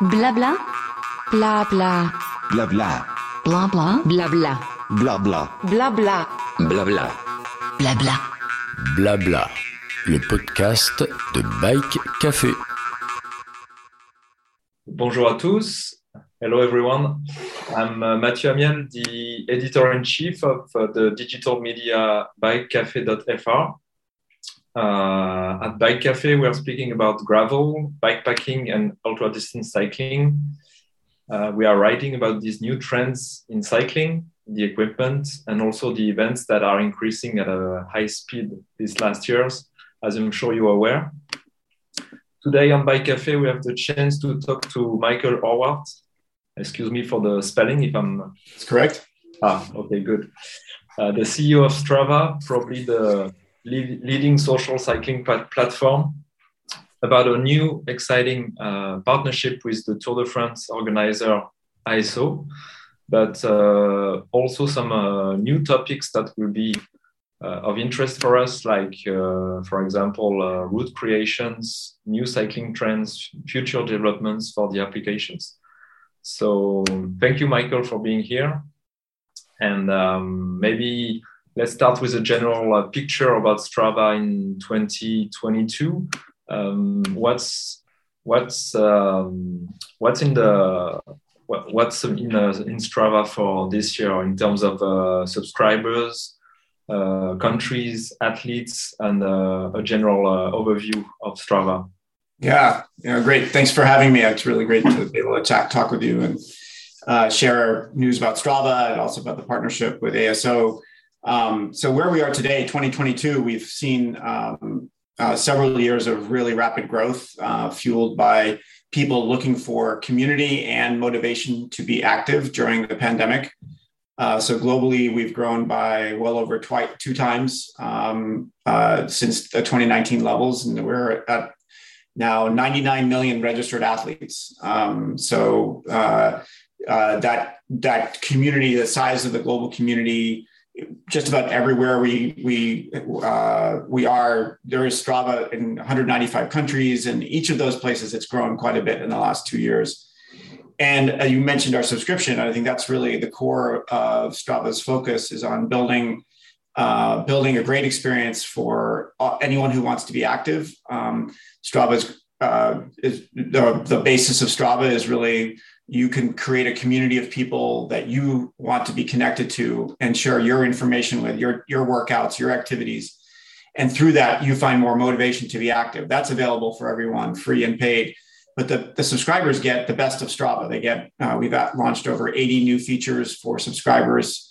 Blabla. Blabla. Blabla. Blabla. Blabla. Blabla. Blabla. Blabla. Blabla. Blabla. Le podcast de Bike Café. Bonjour à tous. Hello, everyone. I'm uh, Mathieu Amiel, the editor in chief of uh, the digital media bikecafe.fr. Uh, at Bike Cafe, we are speaking about gravel, bikepacking, and ultra distance cycling. Uh, we are writing about these new trends in cycling, the equipment, and also the events that are increasing at a high speed these last years, as I'm sure you are aware. Today on Bike Cafe, we have the chance to talk to Michael Horvath. Excuse me for the spelling if I'm. That's correct. Ah, okay, good. Uh, the CEO of Strava, probably the lead, leading social cycling plat- platform, about a new exciting uh, partnership with the Tour de France organizer ASO, but uh, also some uh, new topics that will be uh, of interest for us, like, uh, for example, uh, route creations, new cycling trends, future developments for the applications. So, thank you, Michael, for being here. And um, maybe let's start with a general uh, picture about Strava in 2022. Um, what's what's um, what's in the what, what's in uh, in Strava for this year in terms of uh, subscribers, uh, countries, athletes, and uh, a general overview of Strava. Yeah, yeah, great. Thanks for having me. It's really great to be able to chat, talk with you and share news about Strava and also about the partnership with ASO. Um, so where we are today, 2022, we've seen um, uh, several years of really rapid growth, uh, fueled by people looking for community and motivation to be active during the pandemic. Uh, so globally, we've grown by well over twi- two times um, uh, since the 2019 levels, and we're at now 99 million registered athletes. Um, so uh, uh, that that community, the size of the global community, just about everywhere we we uh, we are, there is Strava in 195 countries, and each of those places it's grown quite a bit in the last two years. And uh, you mentioned our subscription. I think that's really the core of Strava's focus is on building uh, building a great experience for anyone who wants to be active. Um, Strava's uh, is the, the basis of Strava is really you can create a community of people that you want to be connected to and share your information with your your workouts, your activities, and through that you find more motivation to be active. That's available for everyone, free and paid. But the, the subscribers get the best of Strava. They get uh, we've launched over 80 new features for subscribers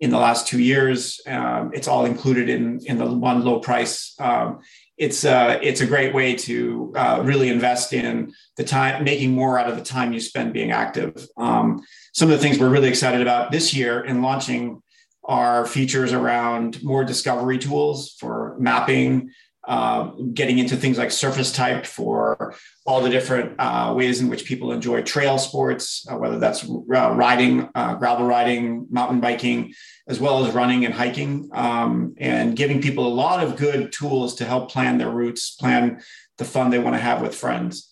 in the last two years. Um, it's all included in in the one low price. Um, it's uh, it's a great way to uh, really invest in the time, making more out of the time you spend being active. Um, some of the things we're really excited about this year in launching are features around more discovery tools for mapping, uh, getting into things like surface type for all the different uh, ways in which people enjoy trail sports, uh, whether that's uh, riding, uh, gravel riding, mountain biking, as well as running and hiking, um, and giving people a lot of good tools to help plan their routes, plan the fun they want to have with friends.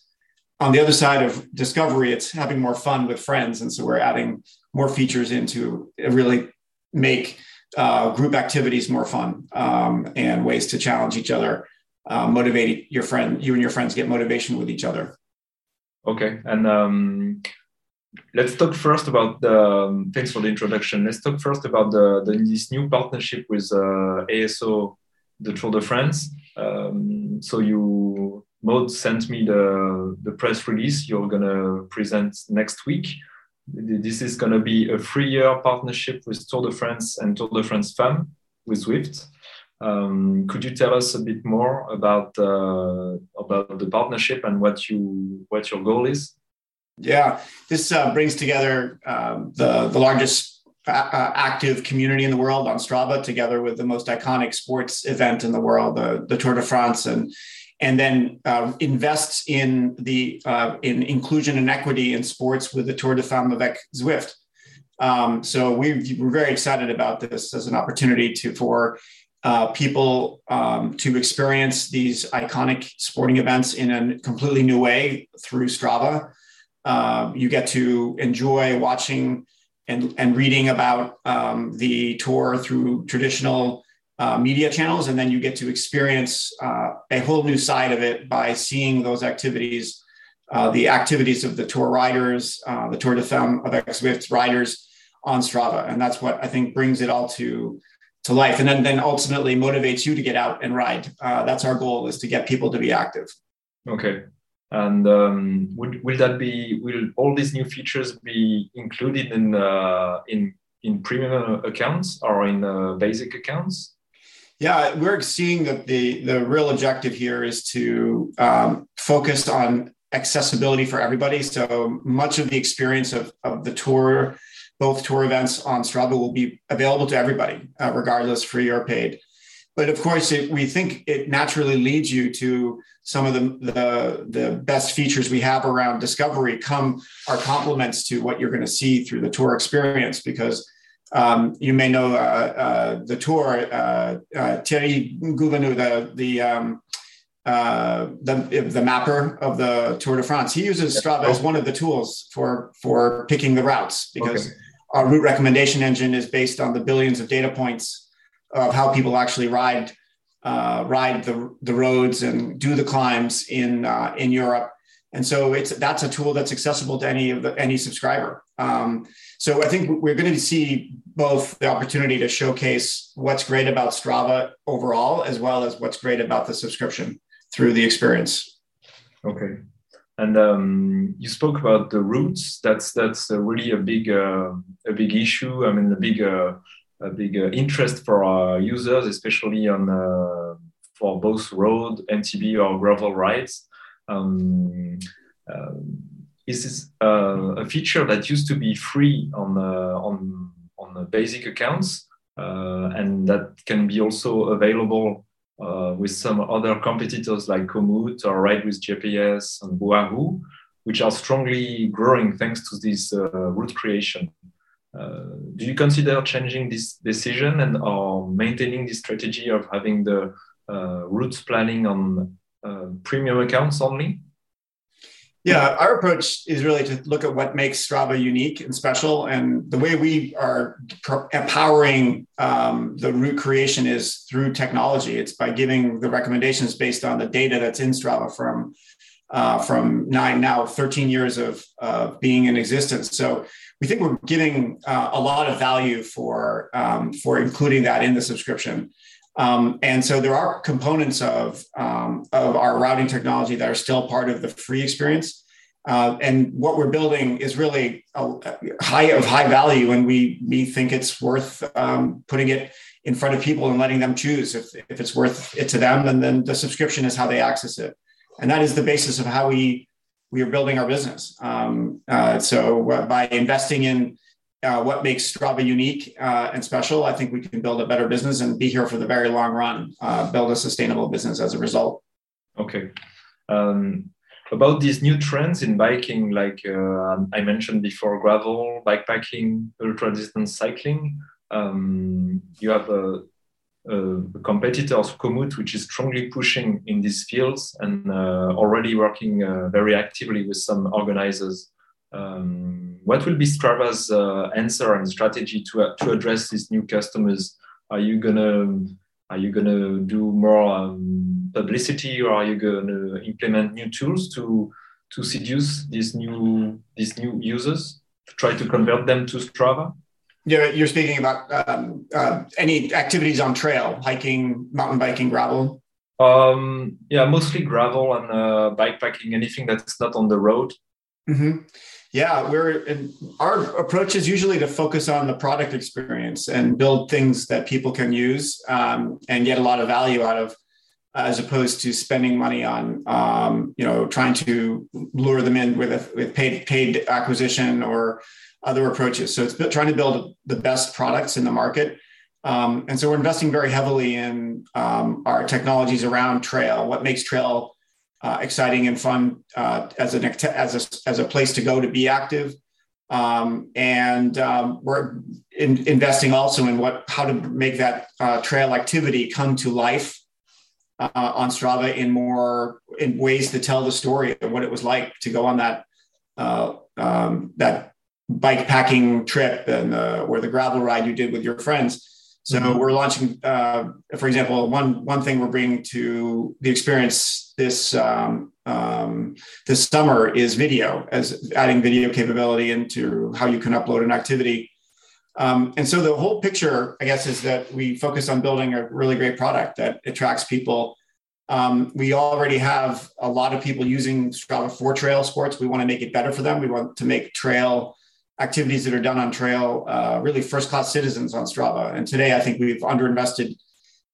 On the other side of discovery, it's having more fun with friends. And so we're adding more features into really make uh, group activities more fun um, and ways to challenge each other, uh, motivate your friend, you and your friends get motivation with each other. Okay, and um, let's talk first about the. Um, thanks for the introduction. Let's talk first about the, the this new partnership with uh, ASO, the Tour de France. Um, so you, Maud sent me the the press release you're gonna present next week. This is going to be a three-year partnership with Tour de France and Tour de France Femmes with Zwift. Um, could you tell us a bit more about uh, about the partnership and what you what your goal is? Yeah, this uh, brings together um, the the largest uh, active community in the world on Strava, together with the most iconic sports event in the world, the, the Tour de France, and and then uh, invests in the uh, in inclusion and equity in sports with the Tour de Femmes avec Zwift. Um, so we, we're very excited about this as an opportunity to for uh, people um, to experience these iconic sporting events in a completely new way through Strava. Uh, you get to enjoy watching and, and reading about um, the tour through traditional uh, media channels, and then you get to experience uh, a whole new side of it by seeing those activities, uh, the activities of the tour riders, uh, the Tour de Femme avec Zwift riders on Strava, and that's what I think brings it all to to life, and then then ultimately motivates you to get out and ride. Uh, that's our goal: is to get people to be active. Okay. And um, would, will that be? Will all these new features be included in uh, in in premium accounts or in basic accounts? Yeah, we're seeing that the the real objective here is to um, focus on accessibility for everybody. So much of the experience of, of the tour, both tour events on Strava, will be available to everybody, uh, regardless free or paid. But of course, it, we think it naturally leads you to some of the, the, the best features we have around discovery come are complements to what you're going to see through the tour experience because um, you may know uh, uh, the tour uh, uh Thierry Gouvenou, the the, um, uh, the the mapper of the Tour de France. He uses Strava as one of the tools for for picking the routes because okay. our route recommendation engine is based on the billions of data points of how people actually ride uh, ride the, the roads and do the climbs in uh, in Europe. And so it's that's a tool that's accessible to any of the any subscriber. Um, so I think we're going to see both the opportunity to showcase what's great about Strava overall, as well as what's great about the subscription through the experience. Okay. And um, you spoke about the routes. That's that's a really a big uh, a big issue. I mean, a big uh, a big uh, interest for our users, especially on uh, for both road, MTB, or gravel rides. Um, um, is this uh, a feature that used to be free on on on basic accounts, and that can be also available uh, with some other competitors like Komoot or Ride with GPS and Wahoo, which are strongly growing thanks to this uh, route creation. Uh, do you consider changing this decision and or maintaining the strategy of having the uh, routes planning on uh, premium accounts only? Yeah, our approach is really to look at what makes Strava unique and special. And the way we are empowering um, the route creation is through technology. It's by giving the recommendations based on the data that's in Strava from uh, from nine now 13 years of uh, being in existence. So we think we're giving uh, a lot of value for um, for including that in the subscription. Um, and so there are components of um, of our routing technology that are still part of the free experience. Uh, and what we're building is really a, a high of high value, and we we think it's worth um, putting it in front of people and letting them choose if, if it's worth it to them. And then the subscription is how they access it, and that is the basis of how we we are building our business. Um, uh, so uh, by investing in uh, what makes Strava unique uh, and special, I think we can build a better business and be here for the very long run, uh, build a sustainable business as a result. Okay. Um, about these new trends in biking, like uh, I mentioned before, gravel, bikepacking, ultra distance cycling, um, you have a uh, competitors, Komoot, which is strongly pushing in these fields and uh, already working uh, very actively with some organizers. Um, what will be Strava's uh, answer and strategy to, uh, to address these new customers? Are you gonna are you gonna do more um, publicity, or are you gonna implement new tools to to seduce these new these new users to try to convert them to Strava? You're, you're speaking about um, uh, any activities on trail, hiking, mountain biking, gravel? Um, yeah, mostly gravel and uh, bikepacking, anything that's not on the road. Mm-hmm. Yeah, we're our approach is usually to focus on the product experience and build things that people can use um, and get a lot of value out of, as opposed to spending money on um, you know trying to lure them in with a with paid paid acquisition or other approaches. So it's trying to build the best products in the market. Um, and so we're investing very heavily in um, our technologies around trail, what makes trail uh, exciting and fun uh, as, an, as, a, as a place to go to be active. Um, and um, we're in, investing also in what how to make that uh, trail activity come to life uh, on Strava in more in ways to tell the story of what it was like to go on that uh, um, that bike packing trip and or the gravel ride you did with your friends. So mm-hmm. we're launching, uh, for example, one one thing we're bringing to the experience this um, um, this summer is video, as adding video capability into how you can upload an activity. Um, and so the whole picture, I guess, is that we focus on building a really great product that attracts people. Um, we already have a lot of people using Strava for trail sports. We want to make it better for them. We want to make trail activities that are done on trail uh, really first class citizens on Strava. And today, I think we've underinvested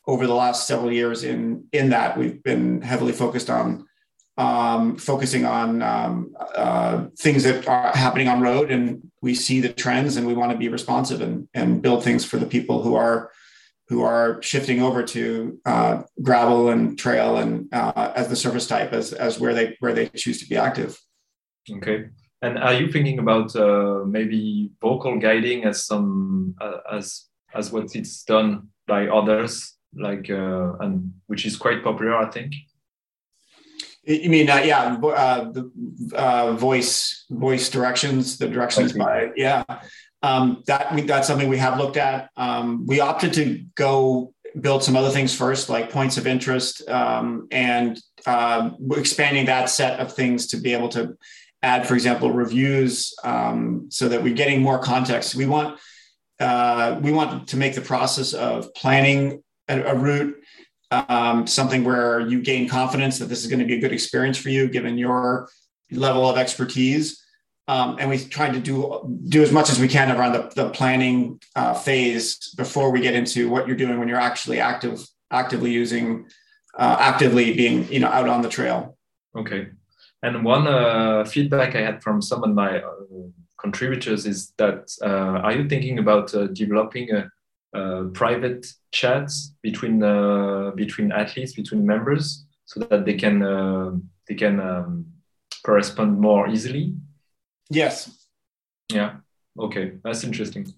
over the last several years in in that. We've been heavily focused on um, focusing on um, uh, things that are happening on road, and we see the trends, and we want to be responsive and and build things for the people who are who are shifting over to uh, gravel and trail and uh, as the service type as as where they where they choose to be active. Okay. And are you thinking about uh, maybe vocal guiding as some uh, as as what it's done by others, like uh, and which is quite popular, I think. You mean uh, yeah, uh, the uh, voice voice directions, the directions okay. by yeah. Um, that that's something we have looked at. Um, we opted to go build some other things first, like points of interest, um, and uh, expanding that set of things to be able to add, for example, reviews, um, so that we're getting more context. We want uh, we want to make the process of planning a, a route um, something where you gain confidence that this is going to be a good experience for you, given your level of expertise. Um, and we try to do do as much as we can around the, the planning uh, phase before we get into what you're doing when you're actually active actively using uh, actively being you know out on the trail okay and one uh, feedback I had from some of my uh, contributors is that uh, are you thinking about uh, developing a, private chats between uh, between athletes, between members, so that they can uh, they can um, correspond more easily? Yes. Yeah. Okay, that's interesting.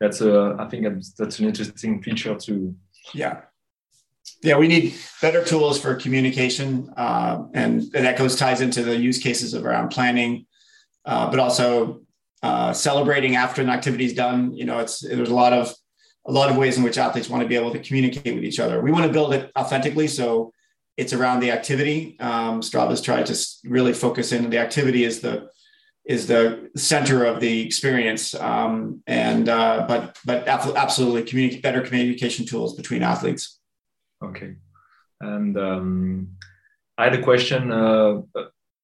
That's a I think that's an interesting feature to. Yeah yeah, we need better tools for communication, uh, and, and, that goes ties into the use cases of around planning, uh, but also uh, celebrating after an activity is done. You know, it's there's a lot of a lot of ways in which athletes want to be able to communicate with each other. We want to build it authentically, so it's around the activity. Um, Strava's tried to really focus in the activity is the is the center of the experience, um, and uh, but but absolutely communicate better communication tools between athletes. Okay. And um, I had a question. Uh,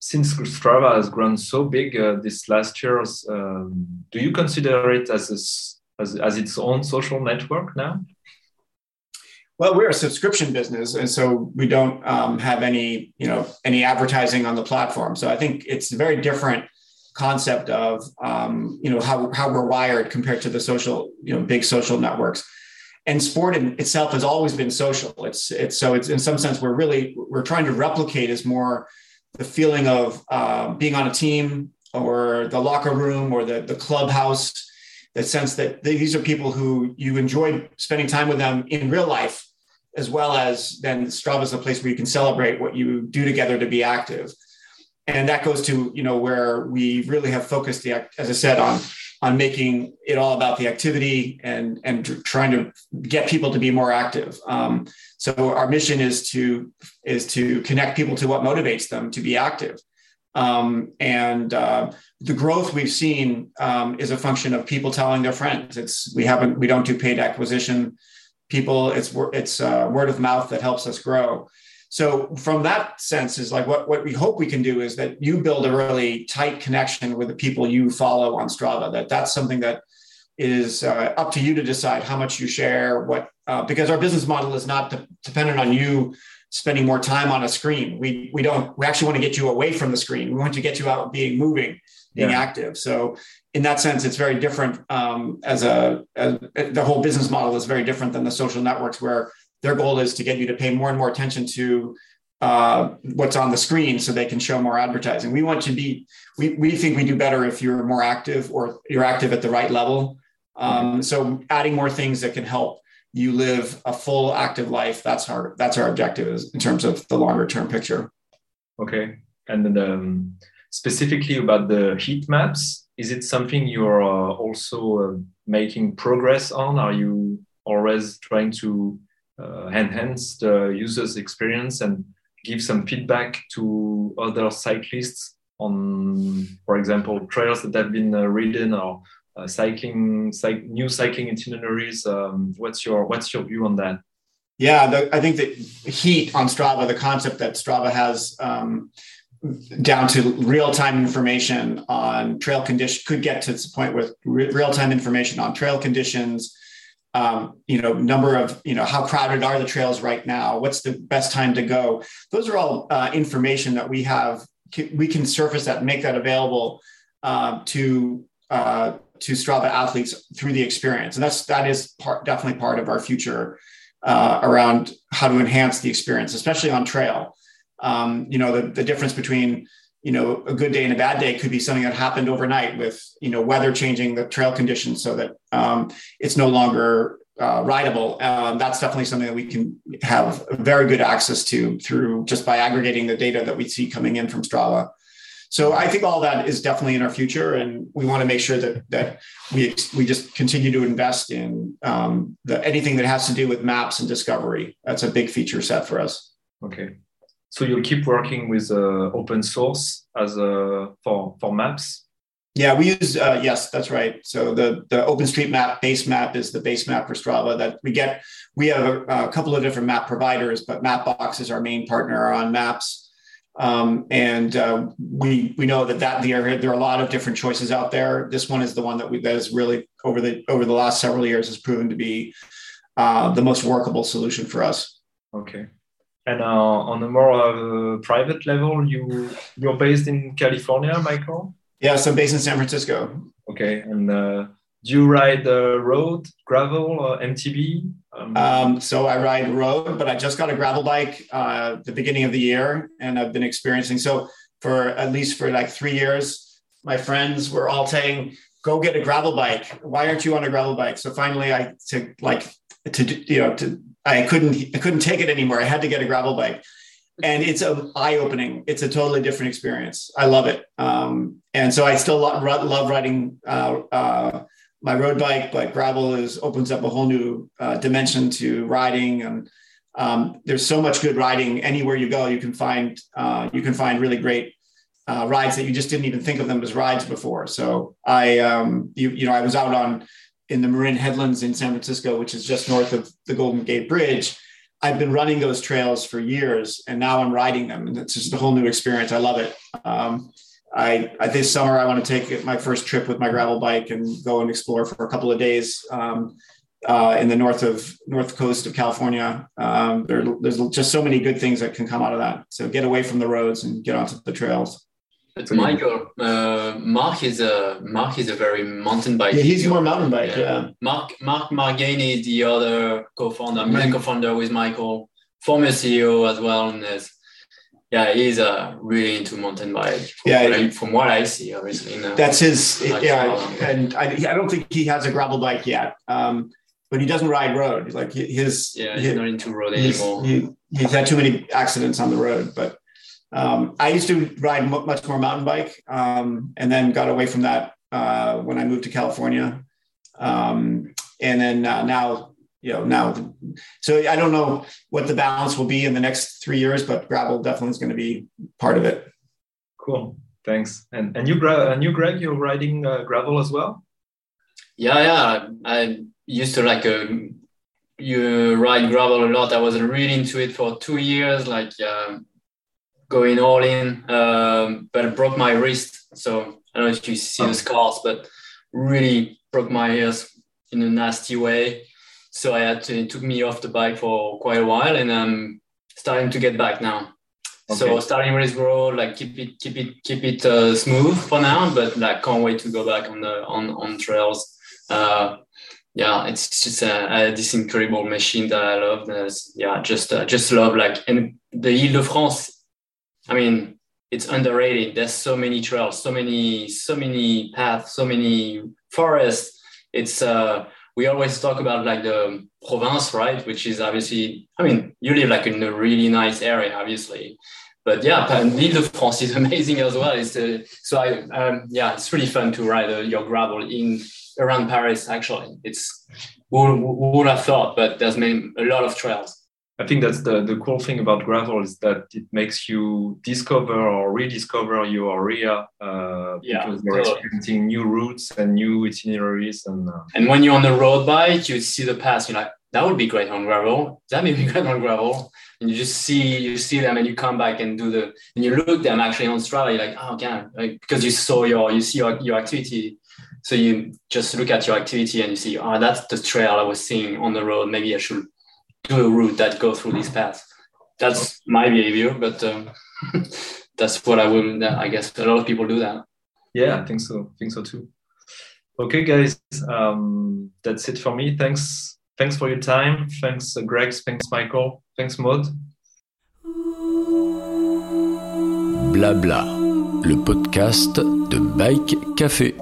since Strava has grown so big uh, this last year, um, do you consider it as, a, as as its own social network now? Well, we're a subscription business, and so we don't um, have any, you know, any advertising on the platform. So I think it's a very different concept of, um, you know, how how we're wired compared to the social, you know, big social networks and sport in itself has always been social. It's it's so it's in some sense we're really we're trying to replicate is more the feeling of uh, being on a team or the locker room or the the clubhouse. That sense that these are people who you enjoy spending time with them in real life, as well as then Strava is a place where you can celebrate what you do together to be active. And that goes to you know where we really have focused the as I said on on making it all about the activity and and trying to get people to be more active. Um, so our mission is to is to connect people to what motivates them to be active. Um, and uh, the growth we've seen um, is a function of people telling their friends. It's we haven't we don't do paid acquisition. People, it's it's uh, word of mouth that helps us grow. So from that sense is like what, what we hope we can do is that you build a really tight connection with the people you follow on Strava, that that's something that is uh, up to you to decide how much you share, what, uh, because our business model is not de- dependent on you spending more time on a screen. We, we don't, we actually want to get you away from the screen. We want to get you out being moving, being yeah. active. So in that sense, it's very different um, as a, as, the whole business model is very different than the social networks where their goal is to get you to pay more and more attention to uh, what's on the screen so they can show more advertising. We want to be, we, we think we do better if you're more active or you're active at the right level. Um, so adding more things that can help you live a full active life. That's our, that's our objective is in terms of the longer term picture. Okay. And then, um, specifically about the heat maps. Is it something you're uh, also uh, making progress on? Are you always trying to enhance the user's experience and give some feedback to other cyclists on, for example, trails that have been uh, ridden or uh, cycling, cy- new cycling itineraries? Um, what's your what's your view on that? Yeah, the, I think that heat on Strava, the concept that Strava has um, down to real-time information on trail condition could get to the point with re- real-time information on trail conditions um, you know number of you know how crowded are the trails right now? What's the best time to go? Those are all uh, information that we have we can surface that make that available uh, to uh, to strava athletes through the experience. And that's that is part definitely part of our future uh, around how to enhance the experience especially on trail. Um, you know, the, the difference between, you know, a good day and a bad day could be something that happened overnight with, you know, weather changing the trail conditions so that um, it's no longer uh, rideable. Um, that's definitely something that we can have very good access to through just by aggregating the data that we see coming in from Strava. So I think all that is definitely in our future, and we want to make sure that that we we just continue to invest in um, the, anything that has to do with maps and discovery. That's a big feature set for us. Okay. So you'll keep working with uh, open source as a, for for maps. Yeah, we use uh, yes, that's right. So the the OpenStreetMap base map is the base map for Strava that we get. We have a, a couple of different map providers, but Mapbox is our main partner on maps. Um, and uh, we we know that that there there are a lot of different choices out there. This one is the one that we that is really over the over the last several years has proven to be uh, the most workable solution for us. Okay. And uh, on a more uh, private level, you you're based in California, Michael. Yes, I'm based in San Francisco. Okay, and uh, do you ride the road, gravel, or MTB? Um, um, so I ride road, but I just got a gravel bike uh, the beginning of the year, and I've been experiencing. So for at least for like three years, my friends were all saying, "Go get a gravel bike. Why aren't you on a gravel bike?" So finally, I to like to you know to I couldn't I couldn't take it anymore. I had to get a gravel bike, and it's a eye opening. It's a totally different experience. I love it, um, and so I still love, love riding uh, uh, my road bike. But gravel is opens up a whole new uh, dimension to riding, and um, there's so much good riding anywhere you go. You can find uh, you can find really great uh, rides that you just didn't even think of them as rides before. So I, um, you, you know, I was out on in the Marin Headlands in San Francisco, which is just north of the Golden Gate Bridge. I've been running those trails for years, and now I'm riding them, and it's just a whole new experience. I love it. Um, I, I, this summer I want to take my first trip with my gravel bike and go and explore for a couple of days um, uh, in the north of north coast of California. Um, there, there's just so many good things that can come out of that. So get away from the roads and get onto the trails. But Michael, uh, Mark is a Mark is a very mountain bike. Yeah, he's more mountain bike. Yeah. yeah. Mark Mark Gainey is the other co-founder, main co-founder with Michael, former CEO as well. And this, yeah, he's uh, really into mountain bike. yeah, what I, from what I see, obviously. That's his. yeah, and I, I don't think he has a gravel bike yet. Um, but he doesn't ride road. Like his, yeah, he's his, not into road anymore. He, he's had too many accidents on the road, but um, I used to ride m- much more mountain bike, um, and then got away from that uh, when I moved to California. Um, and then uh, now, you know, now, so I don't know what the balance will be in the next three years, but gravel definitely is going to be part of it. Cool, thanks. And and you, and you, Greg, you're riding uh, gravel as well? Yeah, yeah. I used to like uh, you ride gravel a lot. I was really into it for two years, like um, going all in, um, but I broke my wrist. So I don't know if you see the scars, but really broke my ears in a nasty way. So I had to, it took me off the bike for quite a while and I'm starting to get back now. Okay. So starting race road, like keep it, keep it, keep it uh, smooth for now, but like can't wait to go back on the, on, on trails. Uh, yeah, it's just a, a, this incredible machine that I love. There's, yeah, just, uh, just love like, and the Ile-de-France I mean, it's underrated. There's so many trails, so many, so many paths, so many forests. It's uh, we always talk about like the Provence, right? Which is obviously, I mean, you live like in a really nice area, obviously, but yeah, and Ile de France is amazing as well. It's uh, so I um, yeah, it's really fun to ride uh, your gravel in around Paris. Actually, it's who, would have thought, but there's many, a lot of trails. I think that's the, the cool thing about gravel is that it makes you discover or rediscover your area uh, Yeah, because you're totally. experiencing new routes and new itineraries and uh, And when you're on the road bike, you see the pass. You're like, that would be great on gravel. That may be great on gravel. And you just see you see them, and you come back and do the and you look them actually on Strava. You're like, oh, yeah, like, because you saw your you see your, your activity. So you just look at your activity and you see, oh, that's the trail I was seeing on the road. Maybe I should do a route that goes through this path. That's my behavior, but um, that's what I will. I guess a lot of people do that. yeah, I think so. I think so too. Okay, guys, um, that's it for me. Thanks, thanks for your time. Thanks, uh, Greg. Thanks, Michael. Thanks, Maud. Blabla, le podcast de Bike Café.